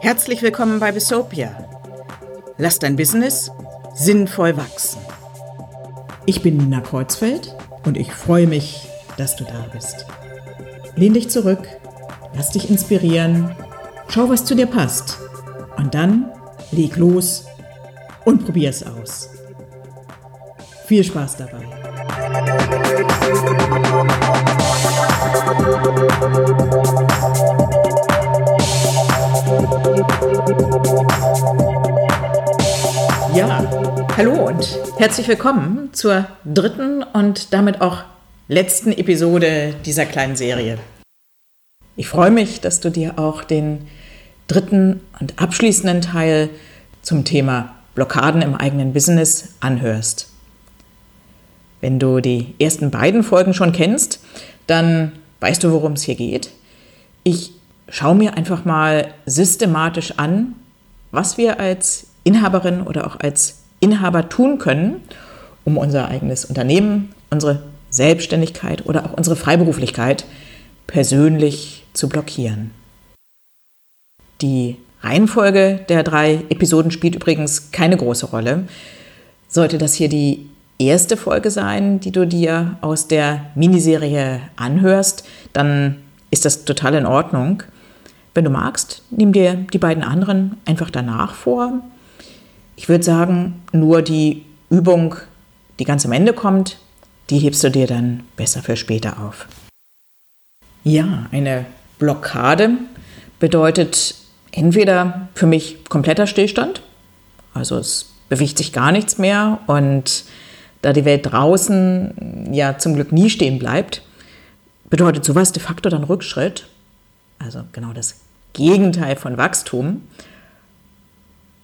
Herzlich willkommen bei Besopia. Lass dein Business sinnvoll wachsen. Ich bin Nina Kreuzfeld und ich freue mich, dass du da bist. Lehn dich zurück, lass dich inspirieren, schau, was zu dir passt und dann leg los und probier es aus. Viel Spaß dabei. Ja, hallo und herzlich willkommen zur dritten und damit auch letzten Episode dieser kleinen Serie. Ich freue mich, dass du dir auch den dritten und abschließenden Teil zum Thema Blockaden im eigenen Business anhörst. Wenn du die ersten beiden Folgen schon kennst, dann weißt du, worum es hier geht. Ich schaue mir einfach mal systematisch an, was wir als Inhaberin oder auch als Inhaber tun können, um unser eigenes Unternehmen, unsere Selbstständigkeit oder auch unsere Freiberuflichkeit persönlich zu blockieren. Die Reihenfolge der drei Episoden spielt übrigens keine große Rolle. Sollte das hier die erste Folge sein, die du dir aus der Miniserie anhörst, dann ist das total in Ordnung. Wenn du magst, nimm dir die beiden anderen einfach danach vor. Ich würde sagen, nur die Übung, die ganz am Ende kommt, die hebst du dir dann besser für später auf. Ja, eine Blockade bedeutet entweder für mich kompletter Stillstand, also es bewegt sich gar nichts mehr und da die Welt draußen ja zum Glück nie stehen bleibt, bedeutet sowas de facto dann Rückschritt, also genau das Gegenteil von Wachstum.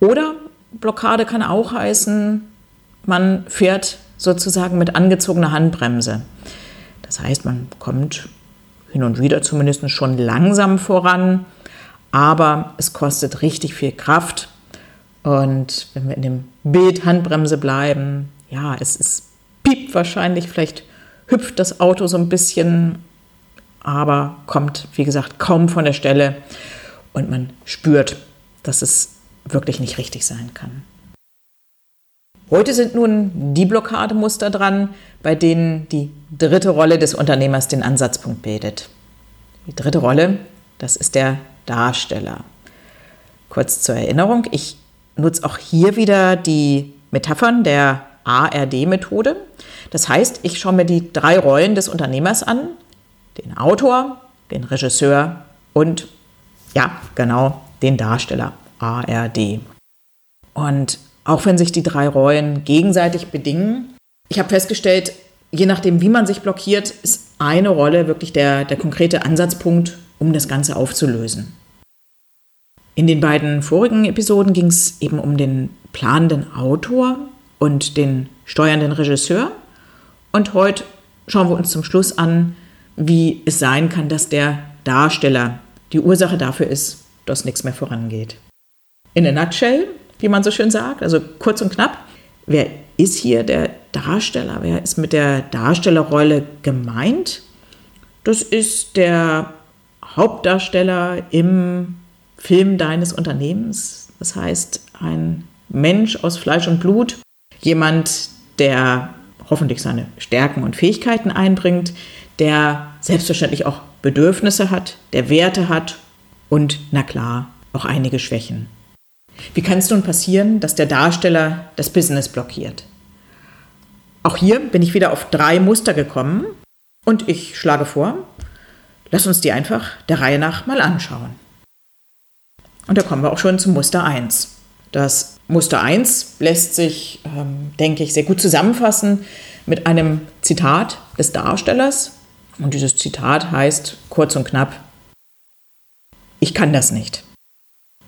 Oder Blockade kann auch heißen, man fährt sozusagen mit angezogener Handbremse. Das heißt, man kommt hin und wieder zumindest schon langsam voran, aber es kostet richtig viel Kraft. Und wenn wir in dem Bild Handbremse bleiben, ja, es, es piept wahrscheinlich, vielleicht hüpft das Auto so ein bisschen, aber kommt, wie gesagt, kaum von der Stelle und man spürt, dass es wirklich nicht richtig sein kann. Heute sind nun die Blockademuster dran, bei denen die dritte Rolle des Unternehmers den Ansatzpunkt bildet. Die dritte Rolle, das ist der Darsteller. Kurz zur Erinnerung, ich nutze auch hier wieder die Metaphern der ARD-Methode. Das heißt, ich schaue mir die drei Rollen des Unternehmers an, den Autor, den Regisseur und, ja, genau, den Darsteller, ARD. Und auch wenn sich die drei Rollen gegenseitig bedingen. Ich habe festgestellt, je nachdem, wie man sich blockiert, ist eine Rolle wirklich der, der konkrete Ansatzpunkt, um das Ganze aufzulösen. In den beiden vorigen Episoden ging es eben um den planenden Autor und den steuernden Regisseur. Und heute schauen wir uns zum Schluss an, wie es sein kann, dass der Darsteller die Ursache dafür ist, dass nichts mehr vorangeht. In a nutshell wie man so schön sagt, also kurz und knapp. Wer ist hier der Darsteller? Wer ist mit der Darstellerrolle gemeint? Das ist der Hauptdarsteller im Film deines Unternehmens. Das heißt, ein Mensch aus Fleisch und Blut, jemand, der hoffentlich seine Stärken und Fähigkeiten einbringt, der selbstverständlich auch Bedürfnisse hat, der Werte hat und, na klar, auch einige Schwächen. Wie kann es nun passieren, dass der Darsteller das Business blockiert? Auch hier bin ich wieder auf drei Muster gekommen und ich schlage vor, lass uns die einfach der Reihe nach mal anschauen. Und da kommen wir auch schon zum Muster 1. Das Muster 1 lässt sich, ähm, denke ich, sehr gut zusammenfassen mit einem Zitat des Darstellers. Und dieses Zitat heißt kurz und knapp, ich kann das nicht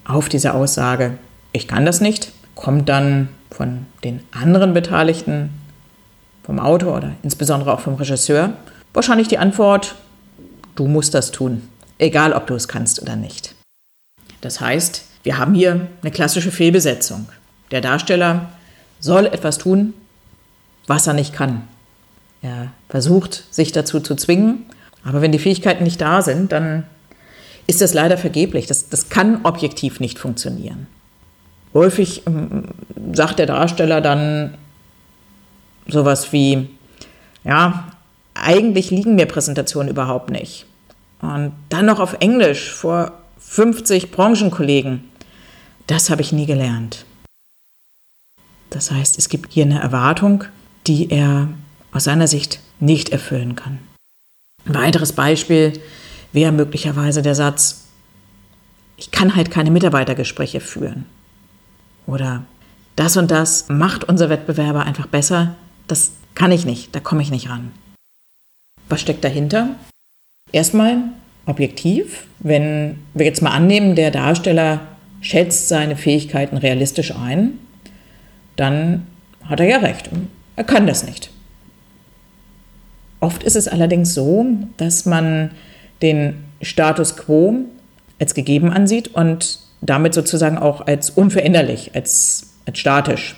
auf diese Aussage, ich kann das nicht, kommt dann von den anderen Beteiligten, vom Autor oder insbesondere auch vom Regisseur, wahrscheinlich die Antwort, du musst das tun, egal ob du es kannst oder nicht. Das heißt, wir haben hier eine klassische Fehlbesetzung. Der Darsteller soll etwas tun, was er nicht kann. Er versucht, sich dazu zu zwingen. Aber wenn die Fähigkeiten nicht da sind, dann ist das leider vergeblich. Das, das kann objektiv nicht funktionieren. Häufig ähm, sagt der Darsteller dann sowas wie, ja, eigentlich liegen mir Präsentationen überhaupt nicht. Und dann noch auf Englisch vor 50 Branchenkollegen. Das habe ich nie gelernt. Das heißt, es gibt hier eine Erwartung, die er aus seiner Sicht nicht erfüllen kann. Ein weiteres Beispiel wäre möglicherweise der Satz, ich kann halt keine Mitarbeitergespräche führen. Oder das und das macht unser Wettbewerber einfach besser, das kann ich nicht, da komme ich nicht ran. Was steckt dahinter? Erstmal objektiv, wenn wir jetzt mal annehmen, der Darsteller schätzt seine Fähigkeiten realistisch ein, dann hat er ja recht. Er kann das nicht. Oft ist es allerdings so, dass man den Status quo als gegeben ansieht und damit sozusagen auch als unveränderlich, als, als statisch.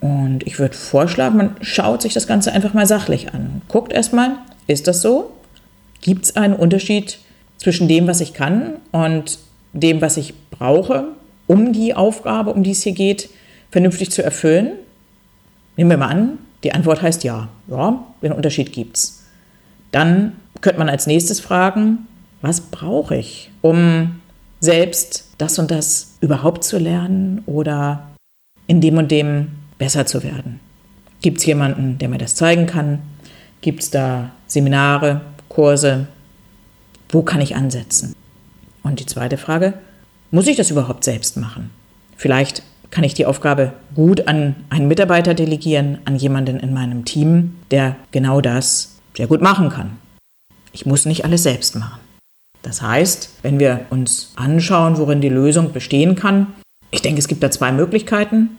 Und ich würde vorschlagen, man schaut sich das Ganze einfach mal sachlich an. Guckt erstmal, ist das so? Gibt es einen Unterschied zwischen dem, was ich kann und dem, was ich brauche, um die Aufgabe, um die es hier geht, vernünftig zu erfüllen? Nehmen wir mal an, die Antwort heißt ja. Ja, den Unterschied gibt's. Dann könnte man als nächstes fragen, was brauche ich, um selbst das und das überhaupt zu lernen oder in dem und dem besser zu werden? Gibt es jemanden, der mir das zeigen kann? Gibt es da Seminare, Kurse? Wo kann ich ansetzen? Und die zweite Frage, muss ich das überhaupt selbst machen? Vielleicht kann ich die Aufgabe gut an einen Mitarbeiter delegieren, an jemanden in meinem Team, der genau das sehr gut machen kann. Ich muss nicht alles selbst machen. Das heißt, wenn wir uns anschauen, worin die Lösung bestehen kann, ich denke, es gibt da zwei Möglichkeiten.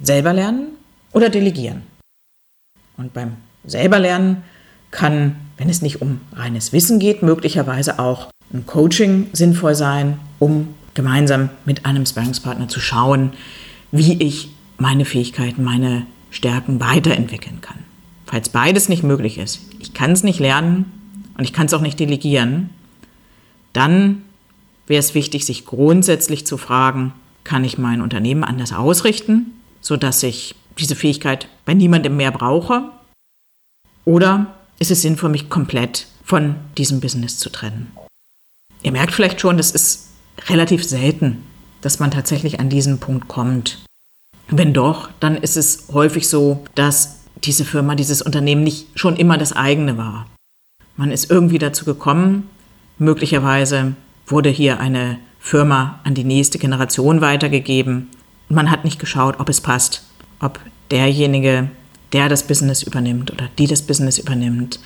Selber lernen oder delegieren. Und beim selber lernen kann, wenn es nicht um reines Wissen geht, möglicherweise auch ein Coaching sinnvoll sein, um gemeinsam mit einem Sparringspartner zu schauen, wie ich meine Fähigkeiten, meine Stärken weiterentwickeln kann. Falls beides nicht möglich ist, ich kann es nicht lernen und ich kann es auch nicht delegieren, dann wäre es wichtig, sich grundsätzlich zu fragen, kann ich mein Unternehmen anders ausrichten, sodass ich diese Fähigkeit bei niemandem mehr brauche? Oder ist es sinnvoll, mich komplett von diesem Business zu trennen? Ihr merkt vielleicht schon, das ist relativ selten, dass man tatsächlich an diesen Punkt kommt. Wenn doch, dann ist es häufig so, dass diese Firma, dieses Unternehmen nicht schon immer das eigene war. Man ist irgendwie dazu gekommen, möglicherweise wurde hier eine Firma an die nächste Generation weitergegeben und man hat nicht geschaut, ob es passt, ob derjenige, der das Business übernimmt oder die das Business übernimmt,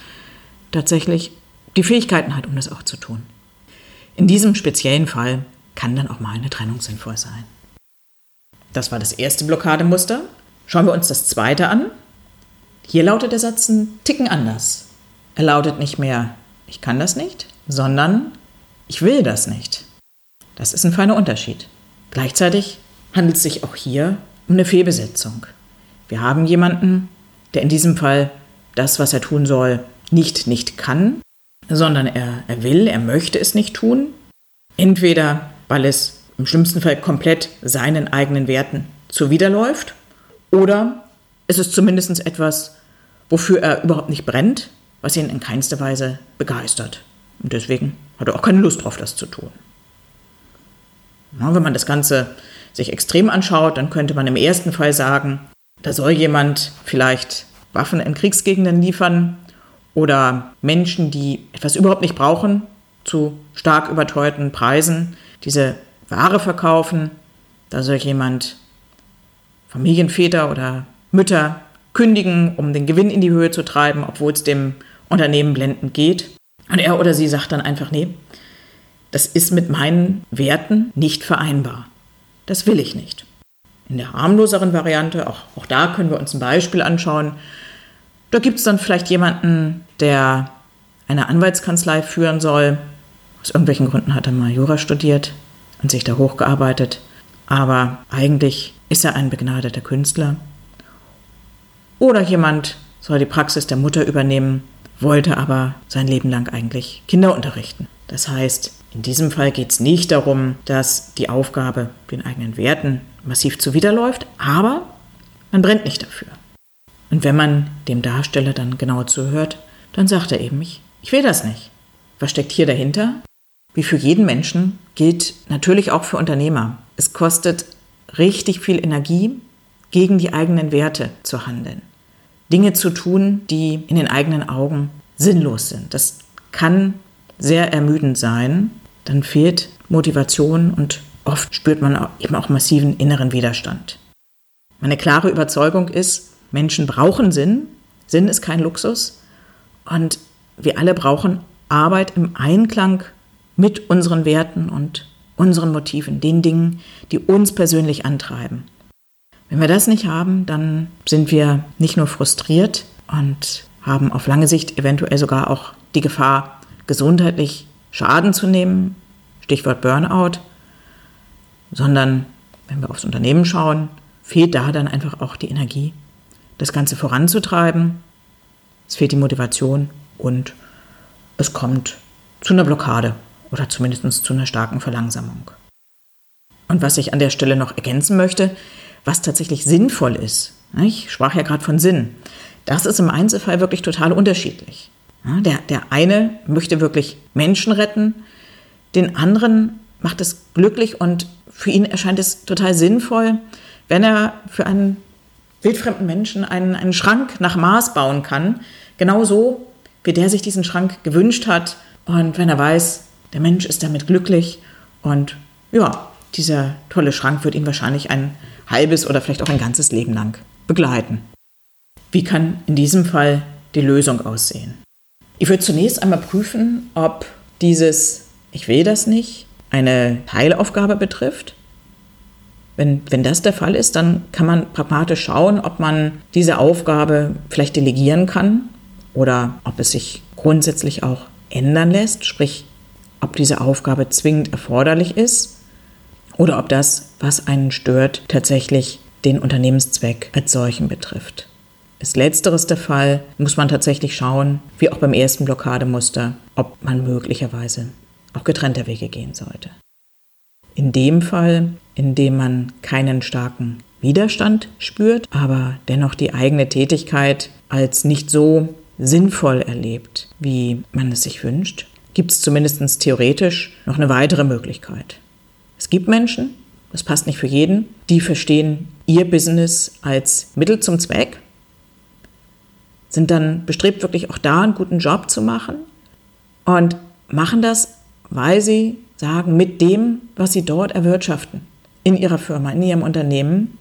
tatsächlich die Fähigkeiten hat, um das auch zu tun. In diesem speziellen Fall kann dann auch mal eine Trennung sinnvoll sein. Das war das erste Blockademuster. Schauen wir uns das zweite an. Hier lautet der Satz ein Ticken anders. Er lautet nicht mehr, ich kann das nicht, sondern ich will das nicht. Das ist ein feiner Unterschied. Gleichzeitig handelt es sich auch hier um eine Fehlbesetzung. Wir haben jemanden, der in diesem Fall das, was er tun soll, nicht nicht kann, sondern er, er will, er möchte es nicht tun. Entweder weil es im schlimmsten Fall komplett seinen eigenen Werten zuwiderläuft oder es ist zumindest etwas, wofür er überhaupt nicht brennt, was ihn in keinster Weise begeistert. Und deswegen hat er auch keine Lust drauf, das zu tun. Wenn man das Ganze sich extrem anschaut, dann könnte man im ersten Fall sagen, da soll jemand vielleicht Waffen in Kriegsgegenden liefern oder Menschen, die etwas überhaupt nicht brauchen, zu stark überteuerten Preisen diese Ware verkaufen. Da soll jemand Familienväter oder Mütter kündigen, um den Gewinn in die Höhe zu treiben, obwohl es dem Unternehmen blendend geht. Und er oder sie sagt dann einfach, nee, das ist mit meinen Werten nicht vereinbar. Das will ich nicht. In der harmloseren Variante, auch, auch da können wir uns ein Beispiel anschauen, da gibt es dann vielleicht jemanden, der eine Anwaltskanzlei führen soll. Aus irgendwelchen Gründen hat er mal Jura studiert und sich da hochgearbeitet. Aber eigentlich ist er ein begnadeter Künstler. Oder jemand soll die Praxis der Mutter übernehmen, wollte aber sein Leben lang eigentlich Kinder unterrichten. Das heißt, in diesem Fall geht es nicht darum, dass die Aufgabe den eigenen Werten massiv zuwiderläuft, aber man brennt nicht dafür. Und wenn man dem Darsteller dann genau zuhört, dann sagt er eben, ich, ich will das nicht. Was steckt hier dahinter? Wie für jeden Menschen gilt natürlich auch für Unternehmer. Es kostet richtig viel Energie, gegen die eigenen Werte zu handeln. Dinge zu tun, die in den eigenen Augen sinnlos sind. Das kann sehr ermüdend sein. Dann fehlt Motivation und oft spürt man eben auch massiven inneren Widerstand. Meine klare Überzeugung ist, Menschen brauchen Sinn. Sinn ist kein Luxus. Und wir alle brauchen Arbeit im Einklang mit unseren Werten und unseren Motiven, den Dingen, die uns persönlich antreiben. Wenn wir das nicht haben, dann sind wir nicht nur frustriert und haben auf lange Sicht eventuell sogar auch die Gefahr, gesundheitlich Schaden zu nehmen, Stichwort Burnout, sondern wenn wir aufs Unternehmen schauen, fehlt da dann einfach auch die Energie, das Ganze voranzutreiben. Es fehlt die Motivation und es kommt zu einer Blockade oder zumindest zu einer starken Verlangsamung. Und was ich an der Stelle noch ergänzen möchte, was tatsächlich sinnvoll ist, ich sprach ja gerade von Sinn, das ist im Einzelfall wirklich total unterschiedlich. Der, der eine möchte wirklich Menschen retten, den anderen macht es glücklich und für ihn erscheint es total sinnvoll, wenn er für einen wildfremden Menschen einen, einen Schrank nach Maß bauen kann, genauso wie der sich diesen Schrank gewünscht hat und wenn er weiß, der Mensch ist damit glücklich und ja, dieser tolle Schrank wird ihn wahrscheinlich ein halbes oder vielleicht auch ein ganzes Leben lang begleiten. Wie kann in diesem Fall die Lösung aussehen? Ich würde zunächst einmal prüfen, ob dieses Ich will das nicht eine Teilaufgabe betrifft. Wenn, wenn das der Fall ist, dann kann man pragmatisch schauen, ob man diese Aufgabe vielleicht delegieren kann oder ob es sich grundsätzlich auch ändern lässt, sprich ob diese Aufgabe zwingend erforderlich ist oder ob das, was einen stört, tatsächlich den Unternehmenszweck als solchen betrifft. Ist letzteres der Fall, muss man tatsächlich schauen, wie auch beim ersten Blockademuster, ob man möglicherweise auch getrennter Wege gehen sollte. In dem Fall, in dem man keinen starken Widerstand spürt, aber dennoch die eigene Tätigkeit als nicht so sinnvoll erlebt, wie man es sich wünscht, gibt es zumindest theoretisch noch eine weitere Möglichkeit. Es gibt Menschen, das passt nicht für jeden, die verstehen ihr Business als Mittel zum Zweck, sind dann bestrebt, wirklich auch da einen guten Job zu machen und machen das, weil sie sagen, mit dem, was sie dort erwirtschaften, in ihrer Firma, in ihrem Unternehmen,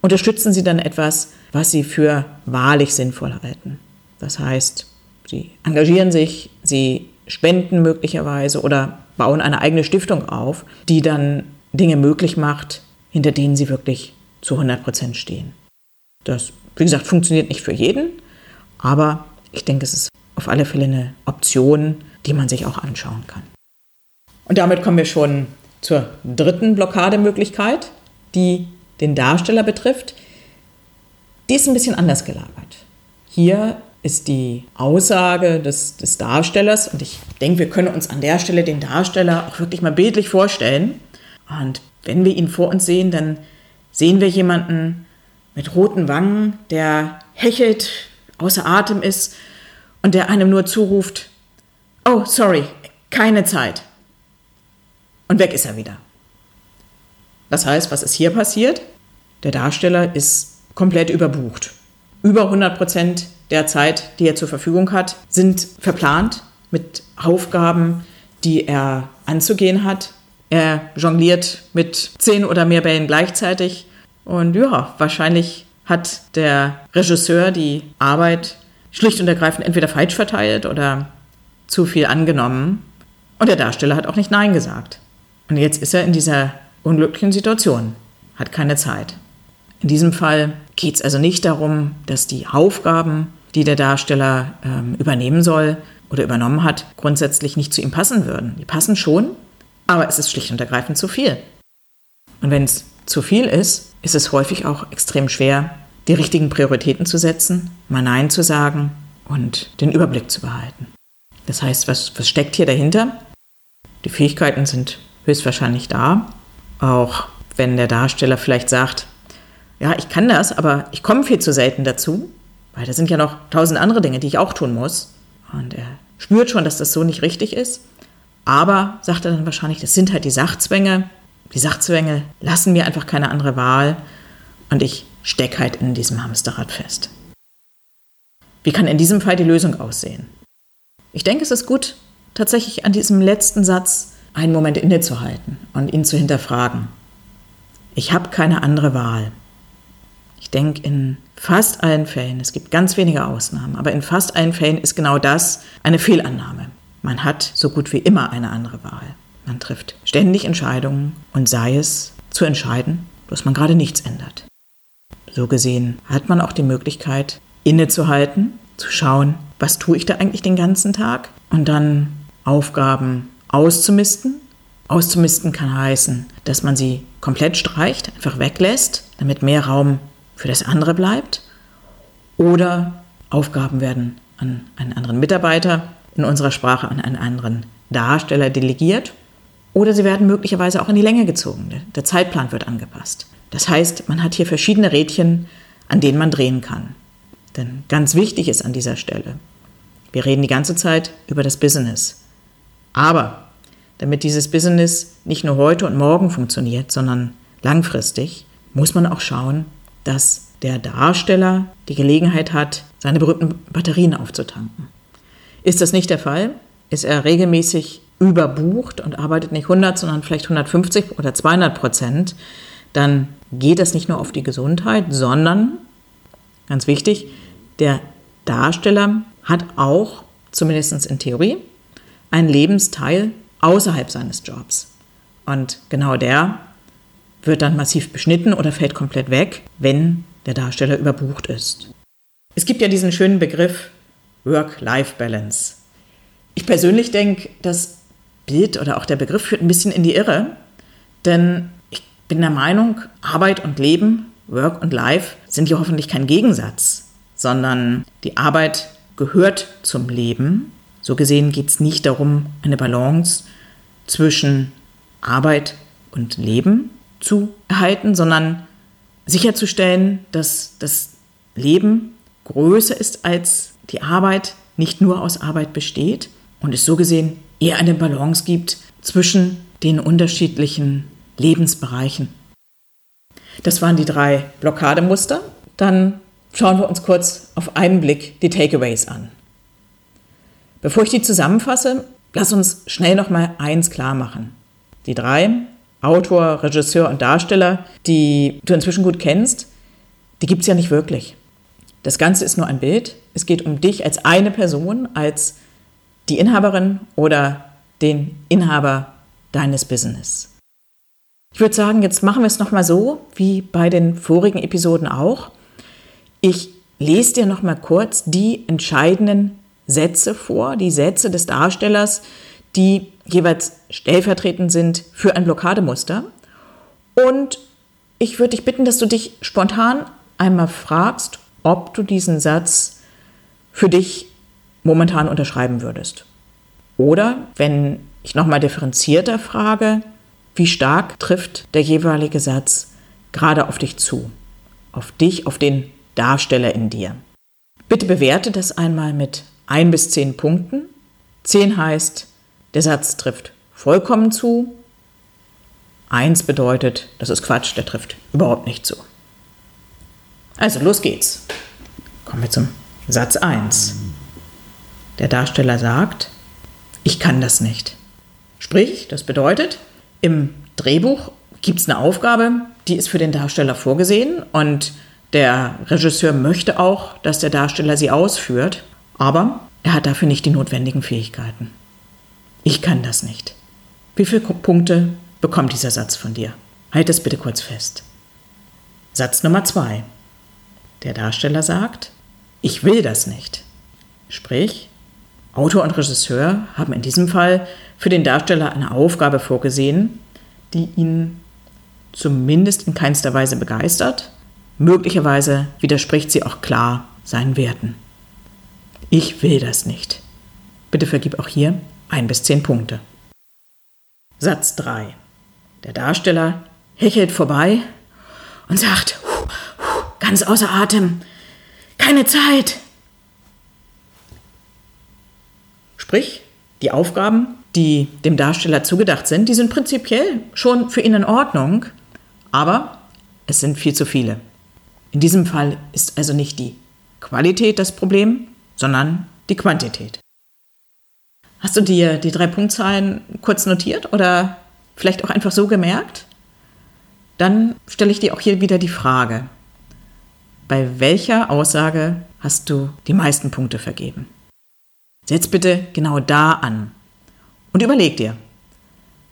unterstützen sie dann etwas, was sie für wahrlich sinnvoll halten. Das heißt, sie engagieren sich, sie spenden möglicherweise oder bauen eine eigene Stiftung auf, die dann Dinge möglich macht, hinter denen sie wirklich zu 100 Prozent stehen. Das, wie gesagt, funktioniert nicht für jeden, aber ich denke, es ist auf alle Fälle eine Option, die man sich auch anschauen kann. Und damit kommen wir schon zur dritten Blockademöglichkeit, die den Darsteller betrifft. Die ist ein bisschen anders gelagert. Hier ist die Aussage des, des Darstellers. Und ich denke, wir können uns an der Stelle den Darsteller auch wirklich mal bildlich vorstellen. Und wenn wir ihn vor uns sehen, dann sehen wir jemanden mit roten Wangen, der hechelt, außer Atem ist und der einem nur zuruft, oh, sorry, keine Zeit. Und weg ist er wieder. Das heißt, was ist hier passiert? Der Darsteller ist komplett überbucht. Über 100 Prozent der Zeit, die er zur Verfügung hat, sind verplant mit Aufgaben, die er anzugehen hat. Er jongliert mit zehn oder mehr Bällen gleichzeitig. Und ja, wahrscheinlich hat der Regisseur die Arbeit schlicht und ergreifend entweder falsch verteilt oder zu viel angenommen. Und der Darsteller hat auch nicht Nein gesagt. Und jetzt ist er in dieser unglücklichen Situation, hat keine Zeit. In diesem Fall geht es also nicht darum, dass die Aufgaben die der Darsteller ähm, übernehmen soll oder übernommen hat, grundsätzlich nicht zu ihm passen würden. Die passen schon, aber es ist schlicht und ergreifend zu viel. Und wenn es zu viel ist, ist es häufig auch extrem schwer, die richtigen Prioritäten zu setzen, mal Nein zu sagen und den Überblick zu behalten. Das heißt, was, was steckt hier dahinter? Die Fähigkeiten sind höchstwahrscheinlich da, auch wenn der Darsteller vielleicht sagt, ja, ich kann das, aber ich komme viel zu selten dazu, weil da sind ja noch tausend andere Dinge, die ich auch tun muss. Und er spürt schon, dass das so nicht richtig ist. Aber, sagt er dann wahrscheinlich, das sind halt die Sachzwänge. Die Sachzwänge lassen mir einfach keine andere Wahl. Und ich stecke halt in diesem Hamsterrad fest. Wie kann in diesem Fall die Lösung aussehen? Ich denke, es ist gut, tatsächlich an diesem letzten Satz einen Moment innezuhalten und ihn zu hinterfragen. Ich habe keine andere Wahl. Ich denke, in fast allen Fällen, es gibt ganz wenige Ausnahmen, aber in fast allen Fällen ist genau das eine Fehlannahme. Man hat so gut wie immer eine andere Wahl. Man trifft ständig Entscheidungen und sei es zu entscheiden, dass man gerade nichts ändert. So gesehen hat man auch die Möglichkeit, innezuhalten, zu schauen, was tue ich da eigentlich den ganzen Tag und dann Aufgaben auszumisten. Auszumisten kann heißen, dass man sie komplett streicht, einfach weglässt, damit mehr Raum für das andere bleibt. Oder Aufgaben werden an einen anderen Mitarbeiter, in unserer Sprache an einen anderen Darsteller delegiert. Oder sie werden möglicherweise auch in die Länge gezogen. Der Zeitplan wird angepasst. Das heißt, man hat hier verschiedene Rädchen, an denen man drehen kann. Denn ganz wichtig ist an dieser Stelle, wir reden die ganze Zeit über das Business. Aber damit dieses Business nicht nur heute und morgen funktioniert, sondern langfristig, muss man auch schauen, dass der Darsteller die Gelegenheit hat, seine berühmten Batterien aufzutanken. Ist das nicht der Fall? Ist er regelmäßig überbucht und arbeitet nicht 100, sondern vielleicht 150 oder 200 Prozent, dann geht das nicht nur auf die Gesundheit, sondern, ganz wichtig, der Darsteller hat auch, zumindest in Theorie, einen Lebensteil außerhalb seines Jobs. Und genau der wird dann massiv beschnitten oder fällt komplett weg, wenn der Darsteller überbucht ist. Es gibt ja diesen schönen Begriff Work-Life-Balance. Ich persönlich denke, das Bild oder auch der Begriff führt ein bisschen in die Irre, denn ich bin der Meinung, Arbeit und Leben, Work und Life sind hier hoffentlich kein Gegensatz, sondern die Arbeit gehört zum Leben. So gesehen geht es nicht darum, eine Balance zwischen Arbeit und Leben zu erhalten, sondern sicherzustellen, dass das Leben größer ist als die Arbeit, nicht nur aus Arbeit besteht und es so gesehen eher eine Balance gibt zwischen den unterschiedlichen Lebensbereichen. Das waren die drei Blockademuster. Dann schauen wir uns kurz auf einen Blick die Takeaways an. Bevor ich die zusammenfasse, lass uns schnell noch mal eins klar machen. Die drei Autor, Regisseur und Darsteller, die du inzwischen gut kennst, die gibt es ja nicht wirklich. Das Ganze ist nur ein Bild. Es geht um dich als eine Person, als die Inhaberin oder den Inhaber deines Business. Ich würde sagen, jetzt machen wir es nochmal so, wie bei den vorigen Episoden auch. Ich lese dir nochmal kurz die entscheidenden Sätze vor, die Sätze des Darstellers, die jeweils stellvertretend sind für ein Blockademuster. Und ich würde dich bitten, dass du dich spontan einmal fragst, ob du diesen Satz für dich momentan unterschreiben würdest. Oder wenn ich nochmal differenzierter frage, wie stark trifft der jeweilige Satz gerade auf dich zu? Auf dich, auf den Darsteller in dir. Bitte bewerte das einmal mit ein bis zehn Punkten. Zehn heißt, der Satz trifft vollkommen zu. Eins bedeutet, das ist Quatsch, der trifft überhaupt nicht zu. Also los geht's. Kommen wir zum Satz 1. Der Darsteller sagt, ich kann das nicht. Sprich, das bedeutet, im Drehbuch gibt es eine Aufgabe, die ist für den Darsteller vorgesehen und der Regisseur möchte auch, dass der Darsteller sie ausführt, aber er hat dafür nicht die notwendigen Fähigkeiten. Ich kann das nicht. Wie viele Punkte bekommt dieser Satz von dir? Halt es bitte kurz fest. Satz Nummer zwei. Der Darsteller sagt, ich will das nicht. Sprich, Autor und Regisseur haben in diesem Fall für den Darsteller eine Aufgabe vorgesehen, die ihn zumindest in keinster Weise begeistert, möglicherweise widerspricht sie auch klar seinen Werten. Ich will das nicht. Bitte vergib auch hier ein bis zehn Punkte. Satz 3. Der Darsteller hechelt vorbei und sagt, ganz außer Atem, keine Zeit. Sprich, die Aufgaben, die dem Darsteller zugedacht sind, die sind prinzipiell schon für ihn in Ordnung, aber es sind viel zu viele. In diesem Fall ist also nicht die Qualität das Problem, sondern die Quantität. Hast du dir die drei Punktzahlen kurz notiert oder vielleicht auch einfach so gemerkt? Dann stelle ich dir auch hier wieder die Frage, bei welcher Aussage hast du die meisten Punkte vergeben? Setz bitte genau da an und überleg dir,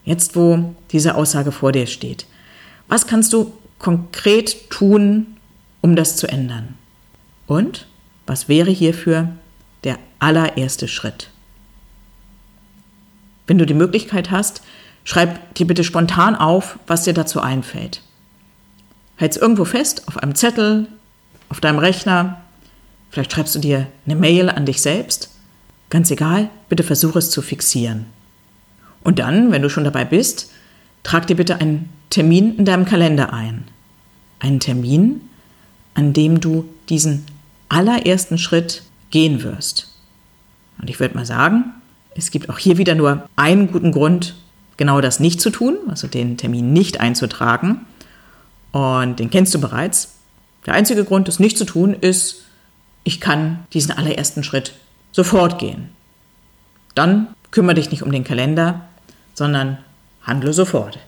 jetzt wo diese Aussage vor dir steht, was kannst du konkret tun, um das zu ändern? Und was wäre hierfür der allererste Schritt? Wenn du die Möglichkeit hast, schreib dir bitte spontan auf, was dir dazu einfällt. Halt's irgendwo fest, auf einem Zettel, auf deinem Rechner. Vielleicht schreibst du dir eine Mail an dich selbst. Ganz egal, bitte versuche es zu fixieren. Und dann, wenn du schon dabei bist, trag dir bitte einen Termin in deinem Kalender ein. Einen Termin, an dem du diesen allerersten Schritt gehen wirst. Und ich würde mal sagen, es gibt auch hier wieder nur einen guten Grund, genau das nicht zu tun, also den Termin nicht einzutragen. Und den kennst du bereits. Der einzige Grund, das nicht zu tun, ist, ich kann diesen allerersten Schritt sofort gehen. Dann kümmere dich nicht um den Kalender, sondern handle sofort.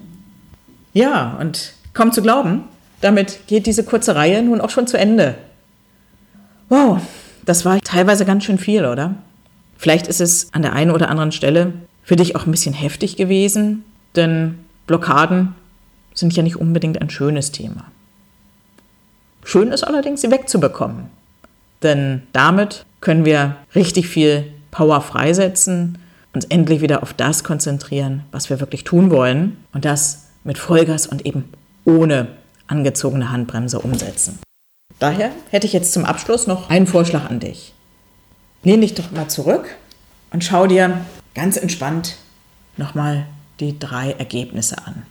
Ja, und kaum zu glauben, damit geht diese kurze Reihe nun auch schon zu Ende. Wow, das war teilweise ganz schön viel, oder? Vielleicht ist es an der einen oder anderen Stelle für dich auch ein bisschen heftig gewesen, denn Blockaden sind ja nicht unbedingt ein schönes Thema. Schön ist allerdings, sie wegzubekommen. Denn damit können wir richtig viel Power freisetzen, uns endlich wieder auf das konzentrieren, was wir wirklich tun wollen und das mit Vollgas und eben ohne angezogene Handbremse umsetzen. Daher hätte ich jetzt zum Abschluss noch einen Vorschlag an dich. Lehn dich doch mal zurück und schau dir ganz entspannt nochmal die drei Ergebnisse an.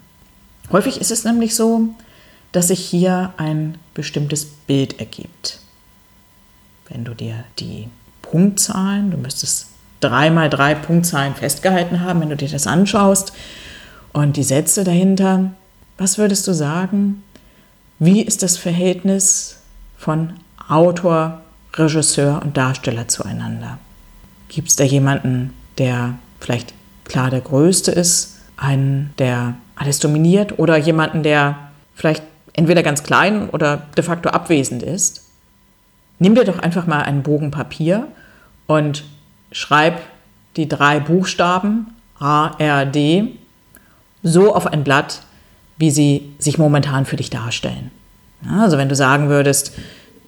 Häufig ist es nämlich so, dass sich hier ein bestimmtes Bild ergibt. Wenn du dir die Punktzahlen, du müsstest drei mal drei Punktzahlen festgehalten haben, wenn du dir das anschaust und die Sätze dahinter, was würdest du sagen? Wie ist das Verhältnis von Autor, Regisseur und Darsteller zueinander? Gibt es da jemanden, der vielleicht klar der Größte ist, einen, der alles dominiert oder jemanden, der vielleicht entweder ganz klein oder de facto abwesend ist? Nimm dir doch einfach mal einen Bogen Papier und schreib die drei Buchstaben A, R, D so auf ein Blatt, wie sie sich momentan für dich darstellen. Also wenn du sagen würdest,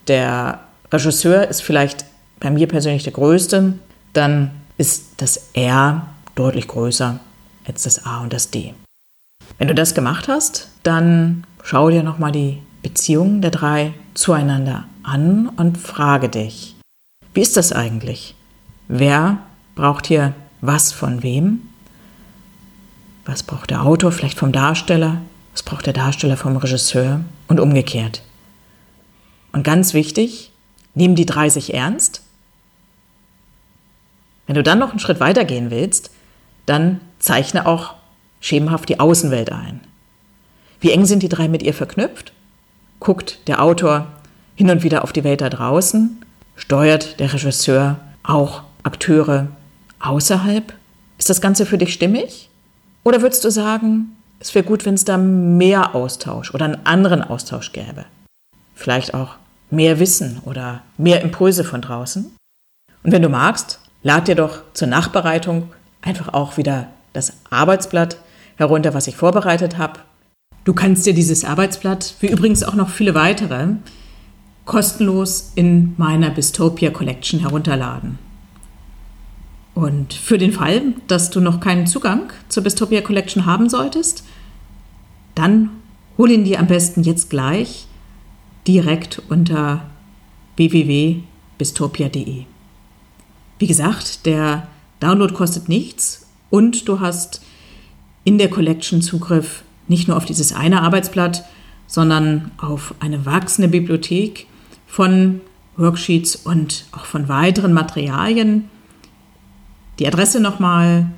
der Regisseur ist vielleicht bei mir persönlich der größte, dann ist das R deutlich größer als das A und das D. Wenn du das gemacht hast, dann schau dir nochmal die Beziehungen der drei zueinander an und frage dich, wie ist das eigentlich? Wer braucht hier was von wem? Was braucht der Autor vielleicht vom Darsteller? Was braucht der Darsteller vom Regisseur? Und umgekehrt. Und ganz wichtig, nehmen die drei sich ernst? Wenn du dann noch einen Schritt weiter gehen willst, dann zeichne auch schemenhaft die Außenwelt ein. Wie eng sind die drei mit ihr verknüpft? Guckt der Autor hin und wieder auf die Welt da draußen? Steuert der Regisseur auch Akteure außerhalb? Ist das Ganze für dich stimmig? Oder würdest du sagen, es wäre gut, wenn es da mehr Austausch oder einen anderen Austausch gäbe? Vielleicht auch mehr Wissen oder mehr Impulse von draußen? Und wenn du magst, lad dir doch zur Nachbereitung einfach auch wieder das Arbeitsblatt herunter, was ich vorbereitet habe. Du kannst dir dieses Arbeitsblatt, wie übrigens auch noch viele weitere, kostenlos in meiner Bistopia Collection herunterladen. Und für den Fall, dass du noch keinen Zugang zur Bistopia Collection haben solltest, dann hol ihn dir am besten jetzt gleich direkt unter www.bistopia.de. Wie gesagt, der Download kostet nichts und du hast in der Collection Zugriff nicht nur auf dieses eine Arbeitsblatt, sondern auf eine wachsende Bibliothek von Worksheets und auch von weiteren Materialien. Die Adresse nochmal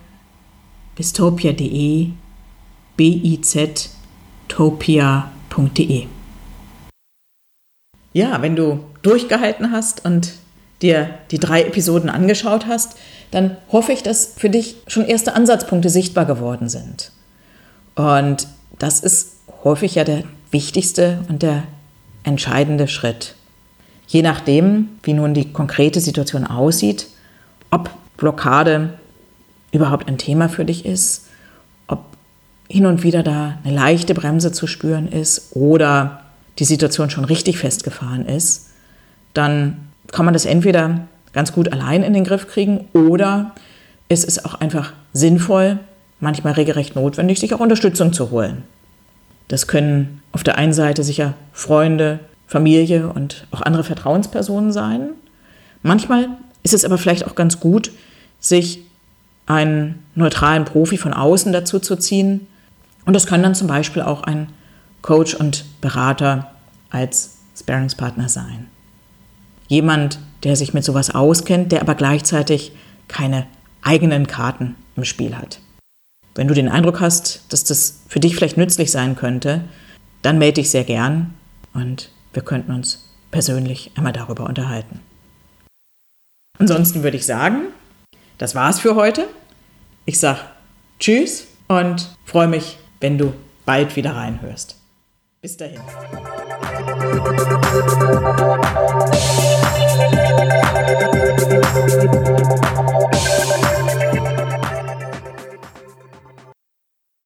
bistopia.de, biztopia.de. Ja, wenn du durchgehalten hast und dir die drei Episoden angeschaut hast, dann hoffe ich, dass für dich schon erste Ansatzpunkte sichtbar geworden sind. Und das ist häufig ja der wichtigste und der entscheidende Schritt. Je nachdem, wie nun die konkrete Situation aussieht, ob Blockade überhaupt ein Thema für dich ist, hin und wieder da eine leichte Bremse zu spüren ist oder die Situation schon richtig festgefahren ist, dann kann man das entweder ganz gut allein in den Griff kriegen oder es ist auch einfach sinnvoll, manchmal regelrecht notwendig, sich auch Unterstützung zu holen. Das können auf der einen Seite sicher Freunde, Familie und auch andere Vertrauenspersonen sein. Manchmal ist es aber vielleicht auch ganz gut, sich einen neutralen Profi von außen dazu zu ziehen. Und das kann dann zum Beispiel auch ein Coach und Berater als Sparingspartner sein. Jemand, der sich mit sowas auskennt, der aber gleichzeitig keine eigenen Karten im Spiel hat. Wenn du den Eindruck hast, dass das für dich vielleicht nützlich sein könnte, dann melde dich sehr gern und wir könnten uns persönlich einmal darüber unterhalten. Ansonsten würde ich sagen, das war's für heute. Ich sage Tschüss und freue mich, wenn du bald wieder reinhörst. Bis dahin. Musik